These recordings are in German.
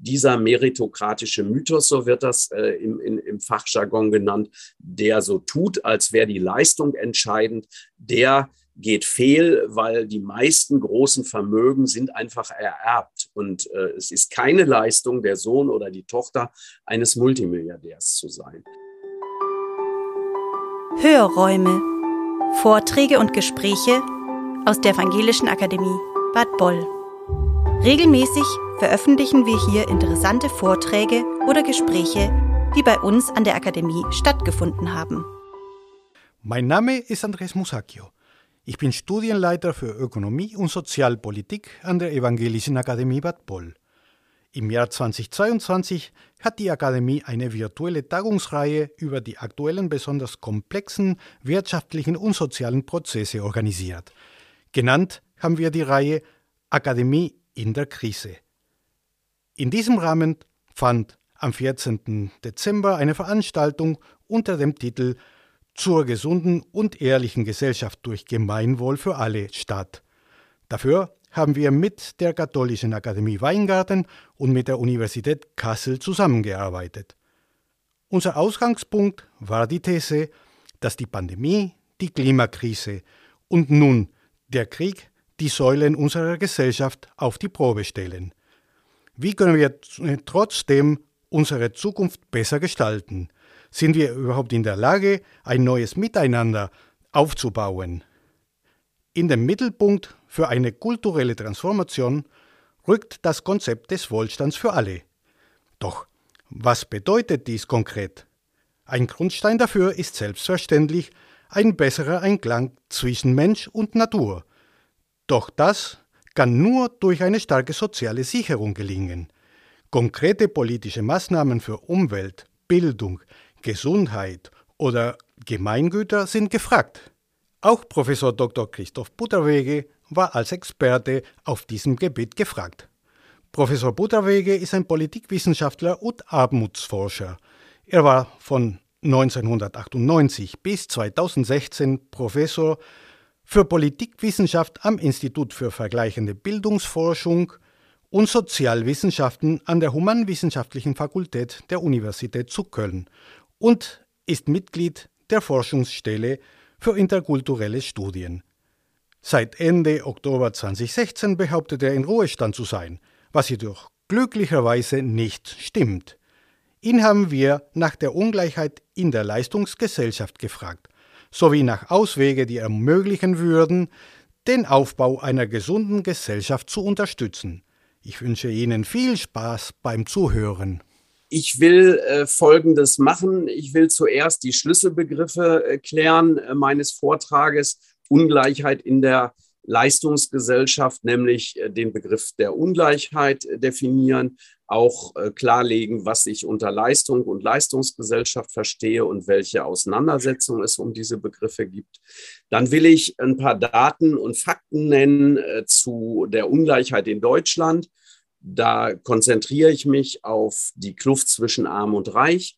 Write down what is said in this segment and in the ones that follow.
dieser meritokratische Mythos, so wird das äh, im, in, im Fachjargon genannt, der so tut, als wäre die Leistung entscheidend, der geht fehl, weil die meisten großen Vermögen sind einfach ererbt. Und äh, es ist keine Leistung, der Sohn oder die Tochter eines Multimilliardärs zu sein. Hörräume. Vorträge und Gespräche aus der Evangelischen Akademie Bad Boll. Regelmäßig veröffentlichen wir hier interessante Vorträge oder Gespräche, die bei uns an der Akademie stattgefunden haben. Mein Name ist Andres Musacchio. Ich bin Studienleiter für Ökonomie und Sozialpolitik an der Evangelischen Akademie Bad Boll. Im Jahr 2022 hat die Akademie eine virtuelle Tagungsreihe über die aktuellen besonders komplexen wirtschaftlichen und sozialen Prozesse organisiert. Genannt haben wir die Reihe Akademie in der Krise. In diesem Rahmen fand am 14. Dezember eine Veranstaltung unter dem Titel zur gesunden und ehrlichen Gesellschaft durch Gemeinwohl für alle statt. Dafür haben wir mit der Katholischen Akademie Weingarten und mit der Universität Kassel zusammengearbeitet. Unser Ausgangspunkt war die These, dass die Pandemie, die Klimakrise und nun der Krieg die Säulen unserer Gesellschaft auf die Probe stellen. Wie können wir trotzdem unsere Zukunft besser gestalten? Sind wir überhaupt in der Lage, ein neues Miteinander aufzubauen? In den Mittelpunkt für eine kulturelle Transformation rückt das Konzept des Wohlstands für alle. Doch was bedeutet dies konkret? Ein Grundstein dafür ist selbstverständlich ein besserer Einklang zwischen Mensch und Natur. Doch das kann nur durch eine starke soziale Sicherung gelingen. Konkrete politische Maßnahmen für Umwelt, Bildung, Gesundheit oder Gemeingüter sind gefragt. Auch Professor Dr. Christoph Butterwege war als Experte auf diesem Gebiet gefragt. Professor Butterwege ist ein Politikwissenschaftler und Armutsforscher. Er war von 1998 bis 2016 Professor für Politikwissenschaft am Institut für vergleichende Bildungsforschung und Sozialwissenschaften an der Humanwissenschaftlichen Fakultät der Universität zu Köln und ist Mitglied der Forschungsstelle für interkulturelle Studien. Seit Ende Oktober 2016 behauptet er in Ruhestand zu sein, was jedoch glücklicherweise nicht stimmt. Ihn haben wir nach der Ungleichheit in der Leistungsgesellschaft gefragt, sowie nach Auswege, die ermöglichen würden, den Aufbau einer gesunden Gesellschaft zu unterstützen. Ich wünsche Ihnen viel Spaß beim Zuhören. Ich will äh, Folgendes machen. Ich will zuerst die Schlüsselbegriffe äh, klären äh, meines Vortrages. Ungleichheit in der Leistungsgesellschaft, nämlich äh, den Begriff der Ungleichheit äh, definieren, auch äh, klarlegen, was ich unter Leistung und Leistungsgesellschaft verstehe und welche Auseinandersetzung es um diese Begriffe gibt. Dann will ich ein paar Daten und Fakten nennen zu der Ungleichheit in Deutschland da konzentriere ich mich auf die Kluft zwischen Arm und Reich.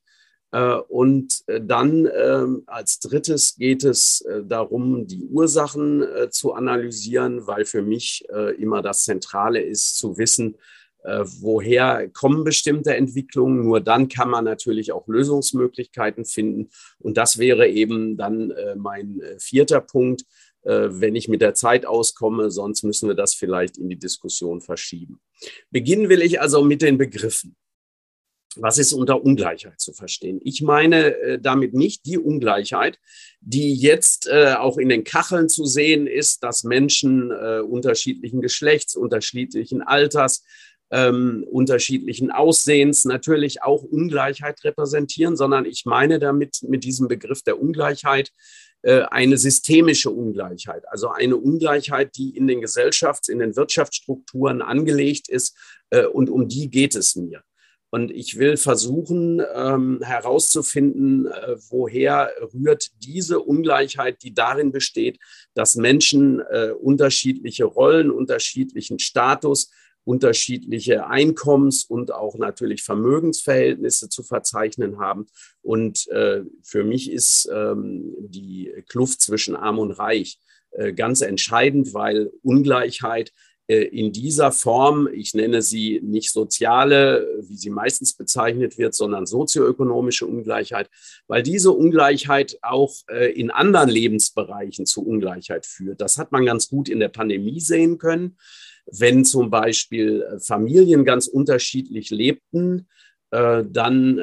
Äh, und äh, dann ähm, als drittes geht es äh, darum, die Ursachen zu analysieren, weil für mich immer das Zentrale ist, zu wissen, woher kommen bestimmte Entwicklungen. Nur dann kann man natürlich auch Lösungsmöglichkeiten finden. Und das wäre eben dann mein vierter Punkt, wenn ich mit der Zeit auskomme, sonst müssen wir das vielleicht in die Diskussion verschieben. Beginnen will ich also mit den Begriffen. Was ist unter Ungleichheit zu verstehen? Ich meine äh, damit nicht die Ungleichheit, die jetzt äh, auch in den Kacheln zu sehen ist, dass Menschen äh, unterschiedlichen Geschlechts, unterschiedlichen Alters, ähm, unterschiedlichen Aussehens natürlich auch Ungleichheit repräsentieren, sondern ich meine damit mit diesem Begriff der Ungleichheit äh, eine systemische Ungleichheit, also eine Ungleichheit, die in den Gesellschafts-, in den Wirtschaftsstrukturen angelegt ist äh, und um die geht es mir. Und ich will versuchen ähm, herauszufinden, äh, woher rührt diese Ungleichheit, die darin besteht, dass Menschen äh, unterschiedliche Rollen, unterschiedlichen Status, unterschiedliche Einkommens- und auch natürlich Vermögensverhältnisse zu verzeichnen haben. Und äh, für mich ist ähm, die Kluft zwischen Arm und Reich äh, ganz entscheidend, weil Ungleichheit in dieser Form, ich nenne sie nicht soziale, wie sie meistens bezeichnet wird, sondern sozioökonomische Ungleichheit, weil diese Ungleichheit auch äh, in anderen Lebensbereichen zu Ungleichheit führt. Das hat man ganz gut in der Pandemie sehen können. Wenn zum Beispiel äh, Familien ganz unterschiedlich lebten, dann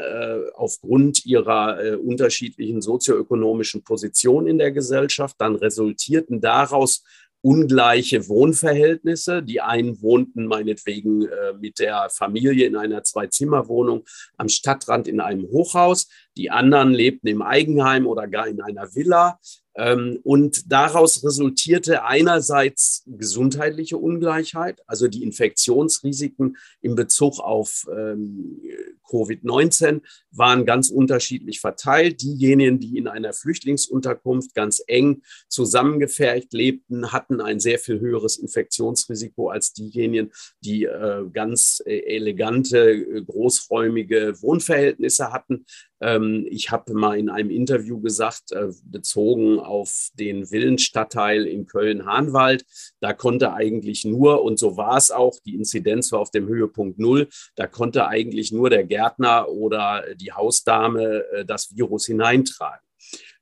aufgrund ihrer unterschiedlichen sozioökonomischen Position in der Gesellschaft, dann resultierten daraus ungleiche Wohnverhältnisse. Die einen wohnten meinetwegen äh, mit der Familie in einer Zwei-Zimmer-Wohnung am Stadtrand in einem Hochhaus. Die anderen lebten im Eigenheim oder gar in einer Villa. Ähm, und daraus resultierte einerseits gesundheitliche Ungleichheit, also die Infektionsrisiken in Bezug auf ähm, Covid-19 waren ganz unterschiedlich verteilt. Diejenigen, die in einer Flüchtlingsunterkunft ganz eng zusammengefärcht lebten, hatten ein sehr viel höheres Infektionsrisiko als diejenigen, die äh, ganz äh, elegante, äh, großräumige Wohnverhältnisse hatten. Ähm, ich habe mal in einem Interview gesagt, äh, bezogen auf den Villenstadtteil in Köln-Hahnwald, da konnte eigentlich nur, und so war es auch, die Inzidenz war auf dem Höhepunkt null, da konnte eigentlich nur der Gärtner oder die Hausdame äh, das Virus hineintragen.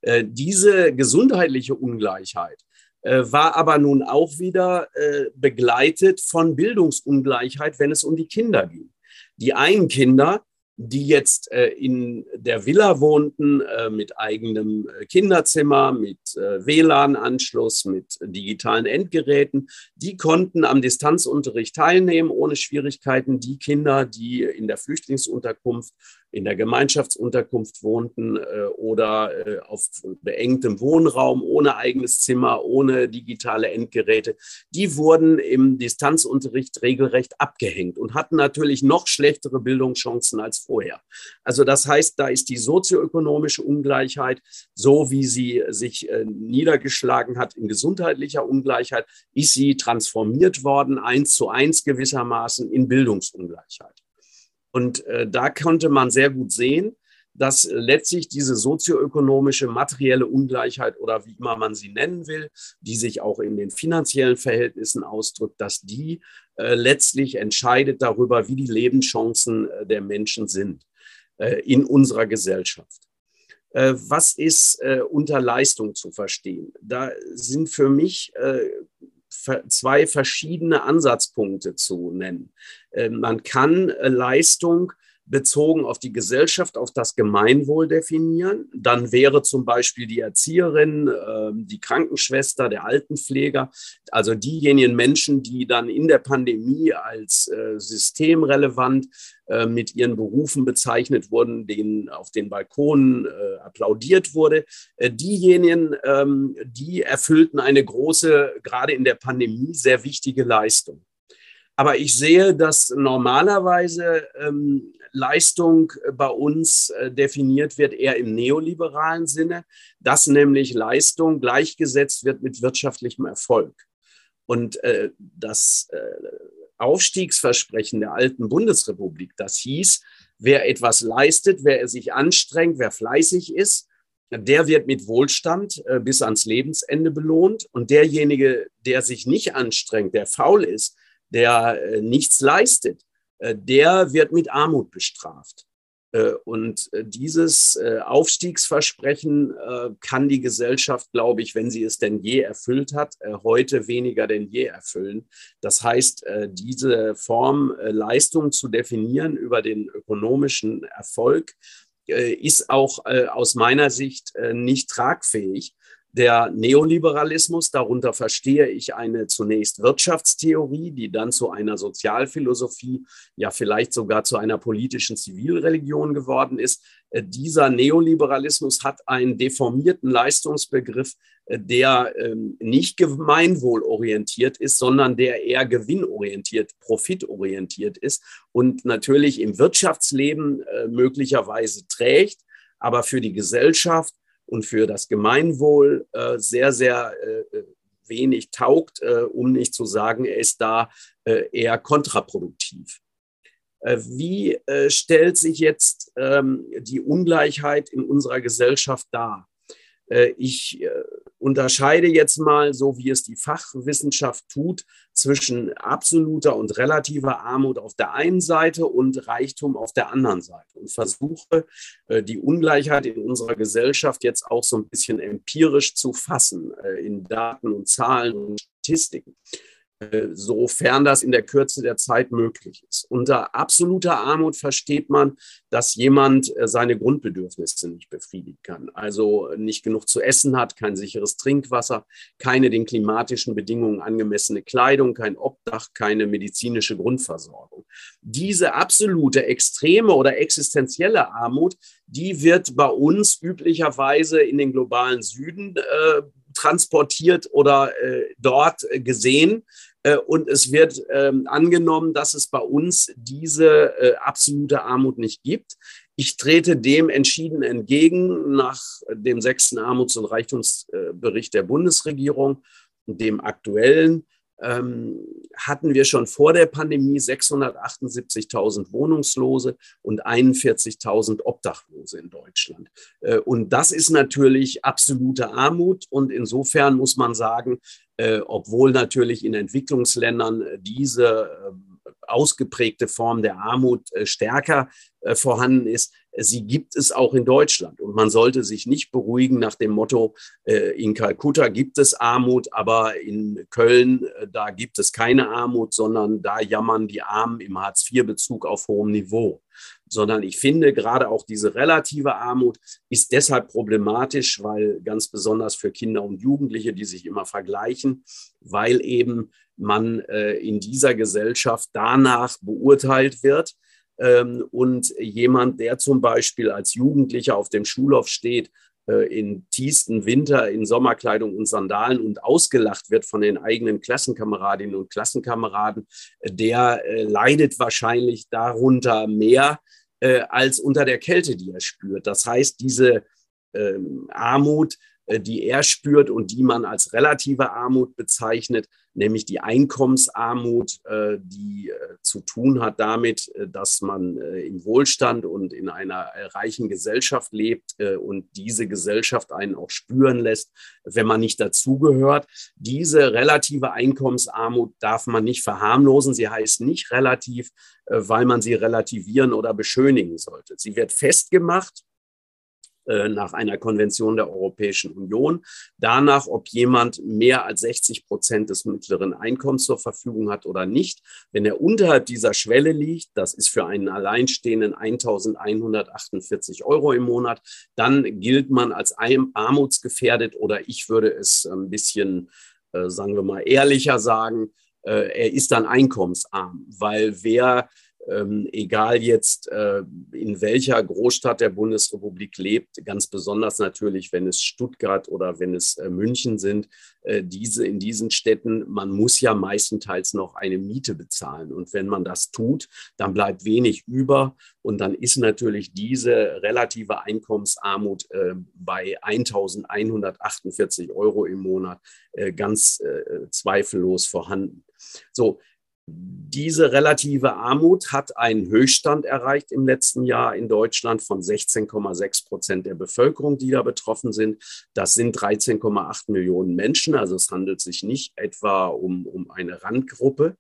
Äh, diese gesundheitliche Ungleichheit war aber nun auch wieder begleitet von Bildungsungleichheit, wenn es um die Kinder ging. Die einen Kinder, die jetzt äh, in der Villa wohnten, äh, mit eigenem äh, Kinderzimmer, mit äh, WLAN-Anschluss, mit digitalen Endgeräten, die konnten am Distanzunterricht teilnehmen ohne Schwierigkeiten. Die Kinder, die in der Flüchtlingsunterkunft in der Gemeinschaftsunterkunft wohnten äh, oder äh, auf beengtem Wohnraum, ohne eigenes Zimmer, ohne digitale Endgeräte, die wurden im Distanzunterricht regelrecht abgehängt und hatten natürlich noch schlechtere Bildungschancen als vorher. Also das heißt, da ist die sozioökonomische Ungleichheit, so wie sie sich äh, niedergeschlagen hat in gesundheitlicher Ungleichheit, ist sie transformiert worden, eins zu eins gewissermaßen in Bildungsungleichheit. Und äh, da konnte man sehr gut sehen, dass letztlich diese sozioökonomische, materielle Ungleichheit oder wie immer man sie nennen will, die sich auch in den finanziellen Verhältnissen ausdrückt, dass die äh, letztlich entscheidet darüber, wie die Lebenschancen äh, der Menschen sind äh, in unserer Gesellschaft. Äh, was ist äh, unter Leistung zu verstehen? Da sind für mich zwei verschiedene Ansatzpunkte zu nennen. Ähm, man kann äh, Leistung bezogen auf die Gesellschaft, auf das Gemeinwohl definieren. Dann wäre zum Beispiel die Erzieherin, ähm, die Krankenschwester, der Altenpfleger, also diejenigen Menschen, die dann in der Pandemie als äh, systemrelevant äh, mit ihren Berufen bezeichnet wurden, denen auf den Balkonen äh, applaudiert wurde. diejenigen, ähm, die erfüllten eine große, gerade in der Pandemie, sehr wichtige Leistung. Aber ich sehe, dass normalerweise ähm, Leistung bei uns äh, definiert wird eher im neoliberalen Sinne, dass nämlich Leistung gleichgesetzt wird mit wirtschaftlichem Erfolg. Und äh, das äh, Aufstiegsversprechen der alten Bundesrepublik, das hieß, wer etwas leistet, wer sich anstrengt, wer fleißig ist, der wird mit Wohlstand äh, bis ans Lebensende belohnt. Und derjenige, der sich nicht anstrengt, der faul ist, der äh, nichts leistet, äh, der wird mit Armut bestraft. Äh, und dieses Aufstiegsversprechen kann die Gesellschaft, glaube ich, wenn sie es denn je erfüllt hat, heute weniger denn je erfüllen. Das heißt, diese Form Leistung zu definieren über den ökonomischen Erfolg ist auch aus meiner Sicht nicht tragfähig, der Neoliberalismus, darunter verstehe ich eine zunächst Wirtschaftstheorie, die dann zu einer Sozialphilosophie, ja vielleicht sogar zu einer politischen Zivilreligion geworden ist. Äh, dieser Neoliberalismus hat einen deformierten Leistungsbegriff, äh, der ähm, nicht gemeinwohlorientiert ist, sondern der eher gewinnorientiert, profitorientiert ist und natürlich im Wirtschaftsleben äh, möglicherweise trägt, aber für die Gesellschaft und für das Gemeinwohl äh, sehr, sehr äh, wenig taugt, äh, um nicht zu sagen, er ist da äh, eher kontraproduktiv. Äh, wie äh, stellt sich jetzt ähm, die Ungleichheit in unserer Gesellschaft dar? ich unterscheide jetzt mal, so wie es die Fachwissenschaft tut, zwischen absoluter und relativer Armut auf der einen Seite und Reichtum auf der anderen Seite und versuche, äh, die Ungleichheit in unserer Gesellschaft jetzt auch so ein bisschen empirisch zu fassen äh, in Daten und Zahlen und Statistiken. Äh, sofern das in der Kürze der Zeit möglich ist. Unter absoluter Armut versteht man, dass jemand äh, seine Grundbedürfnisse nicht befriedigen kann. Also nicht genug zu essen hat, kein sicheres Trinkwasser, keine den klimatischen Bedingungen angemessene Kleidung, kein Obdach, keine medizinische Grundversorgung. Diese absolute, extreme oder existenzielle Armut, die wird bei uns üblicherweise in den globalen Süden äh, transportiert oder äh, dort gesehen. Äh, und es wird ähm, angenommen, dass es bei uns diese äh, absolute Armut nicht gibt. Ich trete dem entschieden entgegen nach dem sechsten Armuts- und Reichtumsbericht der Bundesregierung, dem aktuellen hatten wir schon vor der Pandemie 678.000 Wohnungslose und 41.000 Obdachlose in Deutschland. Äh, und das ist natürlich absolute Armut. Und insofern muss man sagen, äh, obwohl natürlich in Entwicklungsländern diese äh, ausgeprägte Form der Armut stärker vorhanden ist, sie gibt es auch in Deutschland. Und man sollte sich nicht beruhigen nach dem Motto, äh, in Kalkutta gibt es Armut, aber in Köln, äh, da gibt es keine Armut, sondern da jammern die Armen im Hartz-IV-Bezug auf hohem Niveau. Sondern ich finde, gerade auch diese relative Armut ist deshalb problematisch, weil ganz besonders für Kinder und Jugendliche, die sich immer vergleichen, weil eben man äh, in dieser Gesellschaft danach beurteilt wird, und jemand, der zum Beispiel als Jugendlicher auf dem Schulhof steht, äh, in tiefsten Winter in Sommerkleidung und Sandalen und ausgelacht wird von den eigenen Klassenkameradinnen und Klassenkameraden, der äh, leidet wahrscheinlich darunter mehr äh, als unter der Kälte, die er spürt. Das heißt, diese ähm, Armut äh, die er spürt und die man als relative Armut bezeichnet, nämlich die Einkommensarmut, äh, die äh, zu tun hat damit, dass man im Wohlstand und in einer reichen Gesellschaft lebt und diese Gesellschaft einen auch spüren lässt, wenn man nicht dazugehört. Diese relative Einkommensarmut darf man nicht verharmlosen. Sie heißt nicht relativ, weil man sie relativieren oder beschönigen sollte. Sie wird festgemacht äh, nach einer Konvention der Europäischen Union. Danach, ob jemand mehr als 60 Prozent des mittleren Einkommens zur Verfügung hat oder nicht. Wenn er unterhalb dieser Schwelle liegt, das ist für einen Alleinstehenden 1148 Euro im Monat, dann gilt man als armutsgefährdet oder ich würde es ein bisschen, äh, sagen wir mal, ehrlicher sagen, äh, er ist dann einkommensarm, weil wer ähm, egal jetzt äh, in welcher Großstadt der Bundesrepublik lebt, ganz besonders natürlich, wenn es Stuttgart oder wenn es äh, München sind, äh, diese in diesen Städten, man muss ja meistenteils noch eine Miete bezahlen. Und wenn man das tut, dann bleibt wenig über. Und dann ist natürlich diese relative Einkommensarmut äh, bei 1148 Euro im Monat äh, ganz äh, zweifellos vorhanden. So, diese relative Armut hat einen Höchststand erreicht im letzten Jahr in Deutschland von 16,6 Prozent der Bevölkerung, die da betroffen sind. Das sind 13,8 Millionen Menschen. Also es handelt sich nicht etwa um, um eine Randgruppe.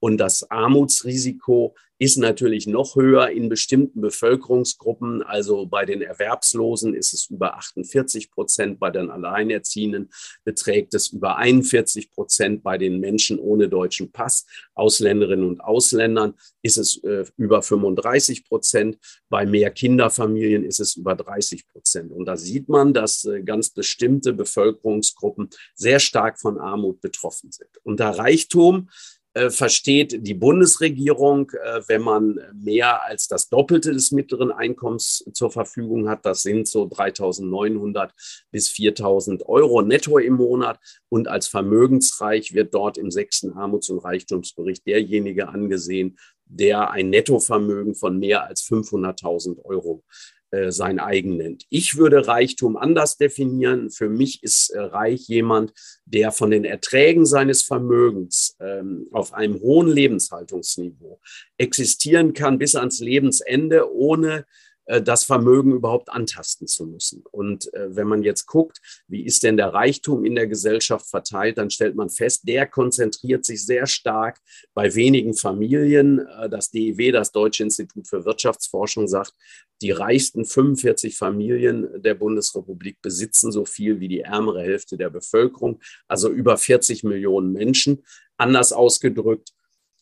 Und das Armutsrisiko ist natürlich noch höher in bestimmten Bevölkerungsgruppen. Also bei den Erwerbslosen ist es über 48 Prozent, bei den Alleinerziehenden beträgt es über 41 Prozent, bei den Menschen ohne deutschen Pass, Ausländerinnen und Ausländern ist es äh, über 35 Prozent, bei mehr Kinderfamilien ist es über 30 Prozent. Und da sieht man, dass äh, ganz bestimmte Bevölkerungsgruppen sehr stark von Armut betroffen sind. Unter Reichtum äh, versteht die Bundesregierung, äh, wenn man mehr als das Doppelte des mittleren Einkommens zur Verfügung hat. Das sind so 3.900 bis 4.000 Euro netto im Monat. Und als vermögensreich wird dort im sechsten Armuts- und Reichtumsbericht derjenige angesehen, der ein Nettovermögen von mehr als 500.000 Euro äh, sein eigen nennt. Ich würde Reichtum anders definieren. Für mich ist äh, reich jemand, der von den Erträgen seines Vermögens ähm, auf einem hohen Lebenshaltungsniveau existieren kann bis ans Lebensende, ohne äh, das Vermögen überhaupt antasten zu müssen. Und äh, wenn man jetzt guckt, wie ist denn der Reichtum in der Gesellschaft verteilt, dann stellt man fest, der konzentriert sich sehr stark bei wenigen Familien. Äh, das DIW, das Deutsche Institut für Wirtschaftsforschung, sagt, die reichsten 45 Familien der Bundesrepublik besitzen so viel wie die ärmere Hälfte der Bevölkerung, also über 40 Millionen Menschen. Anders ausgedrückt,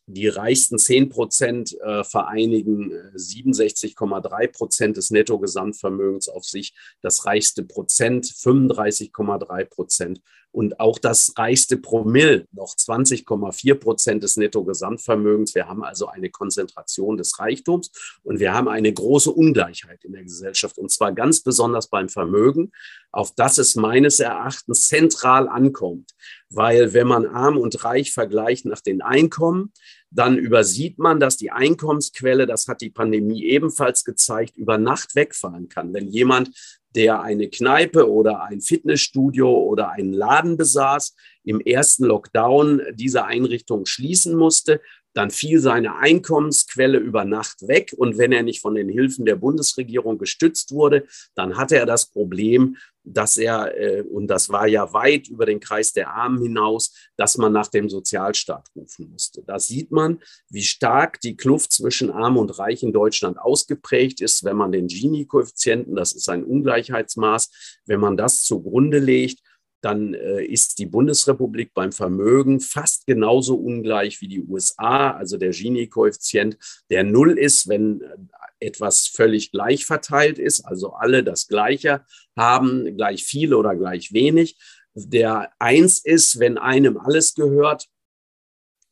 die reichsten 10 Prozent äh, vereinigen 67,3 äh, Prozent des Nettogesamtvermögens auf sich. Das reichste Prozent 35,3 Prozent. Und auch das reichste Promille noch 20,4 Prozent des Nettogesamtvermögens. Wir haben also eine Konzentration des Reichtums und wir haben eine große Ungleichheit in der Gesellschaft. Und zwar ganz besonders beim Vermögen, auf das es meines Erachtens zentral ankommt. Weil wenn man arm und reich vergleicht nach den Einkommen, dann übersieht man, dass die Einkommensquelle, das hat die Pandemie ebenfalls gezeigt, über Nacht wegfallen kann. Wenn jemand, der eine Kneipe oder ein Fitnessstudio oder einen Laden besaß, im ersten Lockdown diese Einrichtung schließen musste, dann fiel seine Einkommensquelle über Nacht weg. Und wenn er nicht von den Hilfen der Bundesregierung gestützt wurde, dann hatte er das Problem, dass er, äh, und das war ja weit über den Kreis der Armen hinaus, dass man nach dem Sozialstaat rufen musste. Da sieht man, wie stark die Kluft zwischen Arm und Reich in Deutschland ausgeprägt ist, wenn man den Gini-Koeffizienten, das ist ein Ungleichheitsmaß, wenn man das zugrunde legt dann äh, ist die Bundesrepublik beim Vermögen fast genauso ungleich wie die USA. Also der Gini-Koeffizient, der null ist, wenn äh, etwas völlig gleich verteilt ist, also alle das Gleiche haben, gleich viele oder gleich wenig. Der eins ist, wenn einem alles gehört.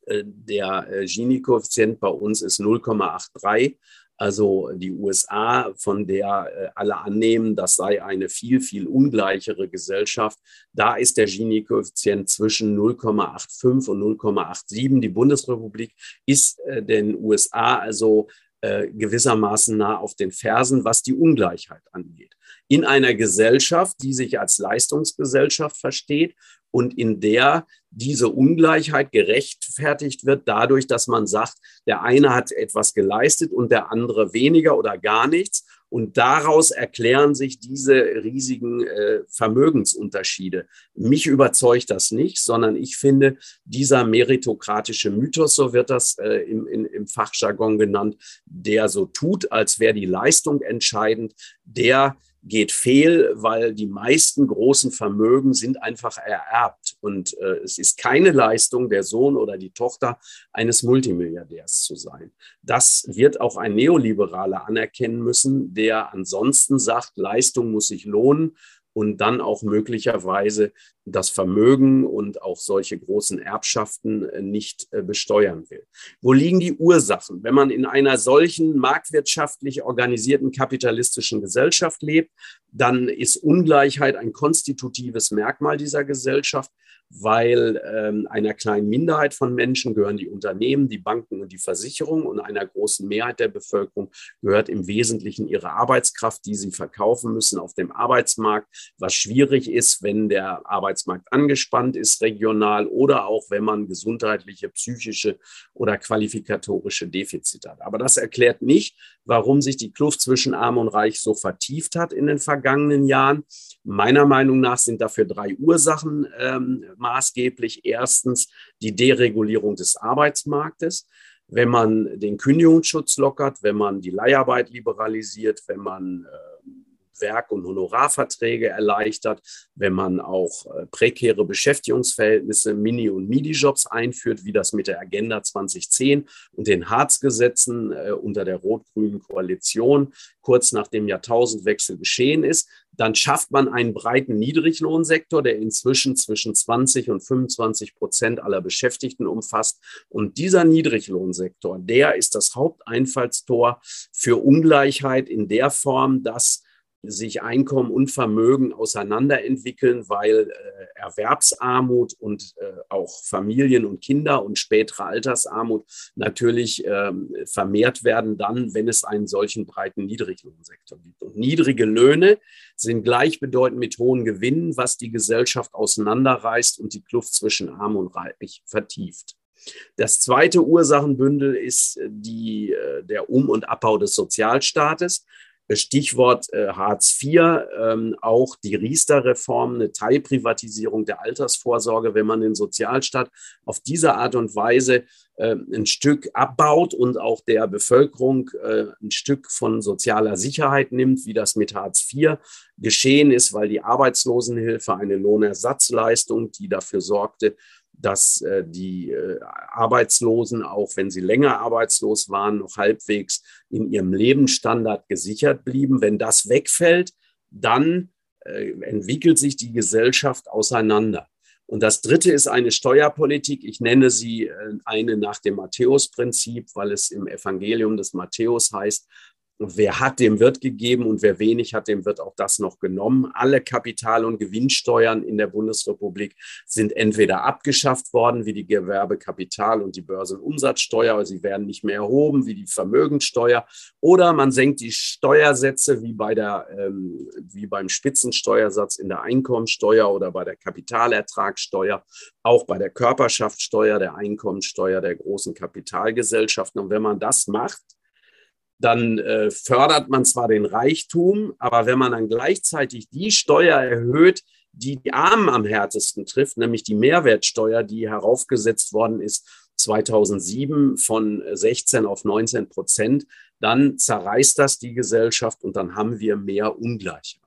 Äh, der äh, Gini-Koeffizient bei uns ist 0,83. Also die USA, von der äh, alle annehmen, das sei eine viel, viel ungleichere Gesellschaft. Da ist der Gini-Koeffizient zwischen 0,85 und 0,87. Die Bundesrepublik ist äh, den USA also äh, gewissermaßen nah auf den Fersen, was die Ungleichheit angeht. In einer Gesellschaft, die sich als Leistungsgesellschaft versteht und in der diese Ungleichheit gerechtfertigt wird dadurch, dass man sagt, der eine hat etwas geleistet und der andere weniger oder gar nichts. Und daraus erklären sich diese riesigen äh, Vermögensunterschiede. Mich überzeugt das nicht, sondern ich finde, dieser meritokratische Mythos, so wird das äh, im, in, im Fachjargon genannt, der so tut, als wäre die Leistung entscheidend, der geht fehl, weil die meisten großen Vermögen sind einfach ererbt. Und äh, es ist keine Leistung, der Sohn oder die Tochter eines Multimilliardärs zu sein. Das wird auch ein Neoliberaler anerkennen müssen, der ansonsten sagt, Leistung muss sich lohnen und dann auch möglicherweise das Vermögen und auch solche großen Erbschaften äh, nicht äh, besteuern will. Wo liegen die Ursachen? Wenn man in einer solchen marktwirtschaftlich organisierten kapitalistischen Gesellschaft lebt, dann ist Ungleichheit ein konstitutives Merkmal dieser Gesellschaft weil ähm, einer kleinen Minderheit von Menschen gehören die Unternehmen, die Banken und die Versicherungen und einer großen Mehrheit der Bevölkerung gehört im Wesentlichen ihre Arbeitskraft, die sie verkaufen müssen auf dem Arbeitsmarkt, was schwierig ist, wenn der Arbeitsmarkt angespannt ist regional oder auch wenn man gesundheitliche, psychische oder qualifikatorische Defizite hat. Aber das erklärt nicht, warum sich die Kluft zwischen Arm und Reich so vertieft hat in den vergangenen Jahren. Meiner Meinung nach sind dafür drei Ursachen ähm, maßgeblich. Erstens die Deregulierung des Arbeitsmarktes. Wenn man den Kündigungsschutz lockert, wenn man die Leiharbeit liberalisiert, wenn man äh, Werk- und Honorarverträge erleichtert, wenn man auch äh, prekäre Beschäftigungsverhältnisse, Mini- und Midi-Jobs einführt, wie das mit der Agenda 2010 und den Harz-Gesetzen äh, unter der rot-grünen Koalition kurz nach dem Jahrtausendwechsel geschehen ist, dann schafft man einen breiten Niedriglohnsektor, der inzwischen zwischen 20 und 25 Prozent aller Beschäftigten umfasst. Und dieser Niedriglohnsektor, der ist das Haupteinfallstor für Ungleichheit in der Form, dass sich Einkommen und Vermögen auseinanderentwickeln, weil äh, Erwerbsarmut und äh, auch Familien- und Kinder- und spätere Altersarmut natürlich äh, vermehrt werden dann, wenn es einen solchen breiten Niedriglohnsektor gibt. Und niedrige Löhne sind gleichbedeutend mit hohen Gewinnen, was die Gesellschaft auseinanderreißt und die Kluft zwischen Arm und Reich vertieft. Das zweite Ursachenbündel ist die, äh, der Um- und Abbau des Sozialstaates. Stichwort äh, Hartz IV, ähm, auch die Riester-Reform, eine Teilprivatisierung der Altersvorsorge, wenn man den Sozialstaat auf diese Art und Weise äh, ein Stück abbaut und auch der Bevölkerung äh, ein Stück von sozialer Sicherheit nimmt, wie das mit Hartz IV geschehen ist, weil die Arbeitslosenhilfe eine Lohnersatzleistung, die dafür sorgte, dass äh, die äh, Arbeitslosen, auch wenn sie länger arbeitslos waren, noch halbwegs in ihrem Lebensstandard gesichert blieben. Wenn das wegfällt, dann äh, entwickelt sich die Gesellschaft auseinander. Und das Dritte ist eine Steuerpolitik. Ich nenne sie eine nach dem Matthäus-Prinzip, weil es im Evangelium des Matthäus heißt, wer hat, dem wird gegeben und wer wenig hat, dem wird auch das noch genommen. Alle Kapital- und Gewinnsteuern in der Bundesrepublik sind entweder abgeschafft worden, wie die Gewerbekapital- und die Börsenumsatzsteuer, aber sie werden nicht mehr erhoben, wie die Vermögensteuer, oder man senkt die Steuersätze wie, bei der, ähm, wie beim Spitzensteuersatz in der Einkommensteuer oder bei der Kapitalertragssteuer, auch bei der Körperschaftssteuer, der Einkommensteuer der großen Kapitalgesellschaften. Und wenn man das macht, dann äh, fördert man zwar den Reichtum, aber wenn man dann gleichzeitig die Steuer erhöht, die die Armen am härtesten trifft, nämlich die Mehrwertsteuer, die heraufgesetzt worden ist 2007 von 16 auf 19 Prozent, dann zerreißt das die Gesellschaft und dann haben wir mehr Ungleichheit.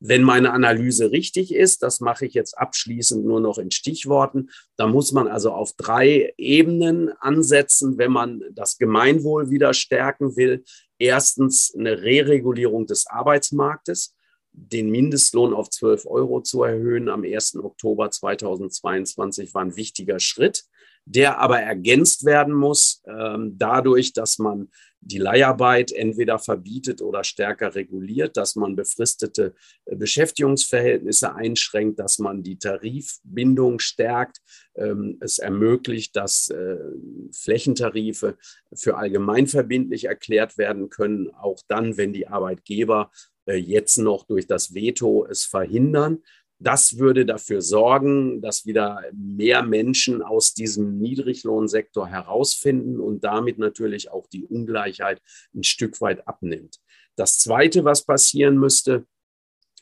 Wenn meine Analyse richtig ist, das mache ich jetzt abschließend nur noch in Stichworten, da muss man also auf drei Ebenen ansetzen, wenn man das Gemeinwohl wieder stärken will. Erstens eine Reregulierung des Arbeitsmarktes den Mindestlohn auf 12 Euro zu erhöhen am 1. Oktober 2022 war ein wichtiger Schritt, der aber ergänzt werden muss ähm, dadurch, dass man die Leiharbeit entweder verbietet oder stärker reguliert, dass man befristete äh, Beschäftigungsverhältnisse einschränkt, dass man die Tarifbindung stärkt. Ähm, es ermöglicht, dass äh, Flächentarife für allgemeinverbindlich erklärt werden können, auch dann, wenn die Arbeitgeber äh, jetzt noch durch das Veto es verhindern. Das würde dafür sorgen, dass wieder mehr Menschen aus diesem Niedriglohnsektor herausfinden und damit natürlich auch die Ungleichheit ein Stück weit abnimmt. Das Zweite, was passieren müsste,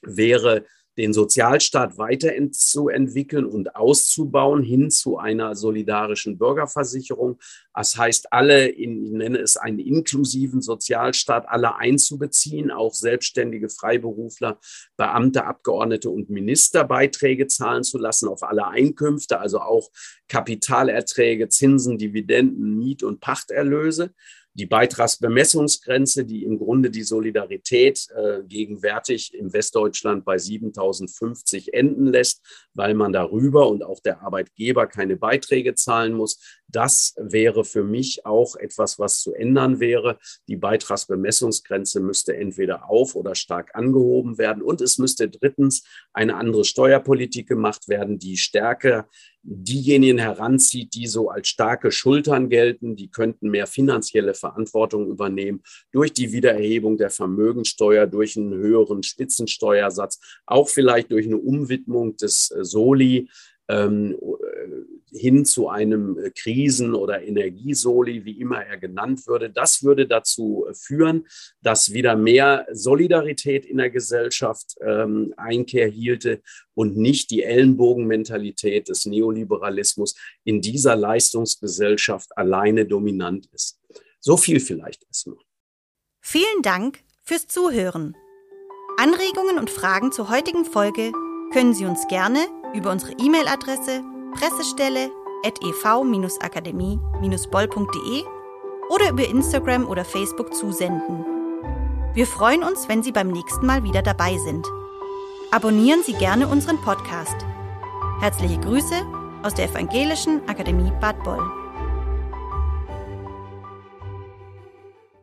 wäre den Sozialstaat weiterzuentwickeln und auszubauen hin zu einer solidarischen Bürgerversicherung. Das heißt, alle, in, ich nenne es einen inklusiven Sozialstaat, alle einzubeziehen, auch selbstständige Freiberufler, Beamte, Abgeordnete und Minister Beiträge zahlen zu lassen auf alle Einkünfte, also auch Kapitalerträge, Zinsen, Dividenden, Miet- und Pachterlöse die Beitragsbemessungsgrenze, die im Grunde die Solidarität äh, gegenwärtig im Westdeutschland bei 7050 enden lässt, weil man darüber und auch der Arbeitgeber keine Beiträge zahlen muss. Das wäre für mich auch etwas, was zu ändern wäre. Die Beitragsbemessungsgrenze müsste entweder auf oder stark angehoben werden. Und es müsste drittens eine andere Steuerpolitik gemacht werden, die stärker diejenigen heranzieht, die so als starke Schultern gelten, die könnten mehr finanzielle Verantwortung übernehmen durch die Wiedererhebung der Vermögensteuer, durch einen höheren Spitzensteuersatz, auch vielleicht durch eine Umwidmung des äh, Soli ähm, äh, hin zu einem äh, Krisen- oder Energiesoli, wie immer er genannt würde. Das würde dazu führen, dass wieder mehr Solidarität in der Gesellschaft ähm, Einkehr hielte und nicht die Ellenbogenmentalität des Neoliberalismus in dieser Leistungsgesellschaft alleine dominant ist. So viel vielleicht erstmal. Vielen Dank fürs Zuhören. Anregungen und Fragen zur heutigen Folge können Sie uns gerne über unsere E-Mail-Adresse pressestelle.ev-akademie-boll.de oder über Instagram oder Facebook zusenden. Wir freuen uns, wenn Sie beim nächsten Mal wieder dabei sind. Abonnieren Sie gerne unseren Podcast. Herzliche Grüße aus der Evangelischen Akademie Bad Boll.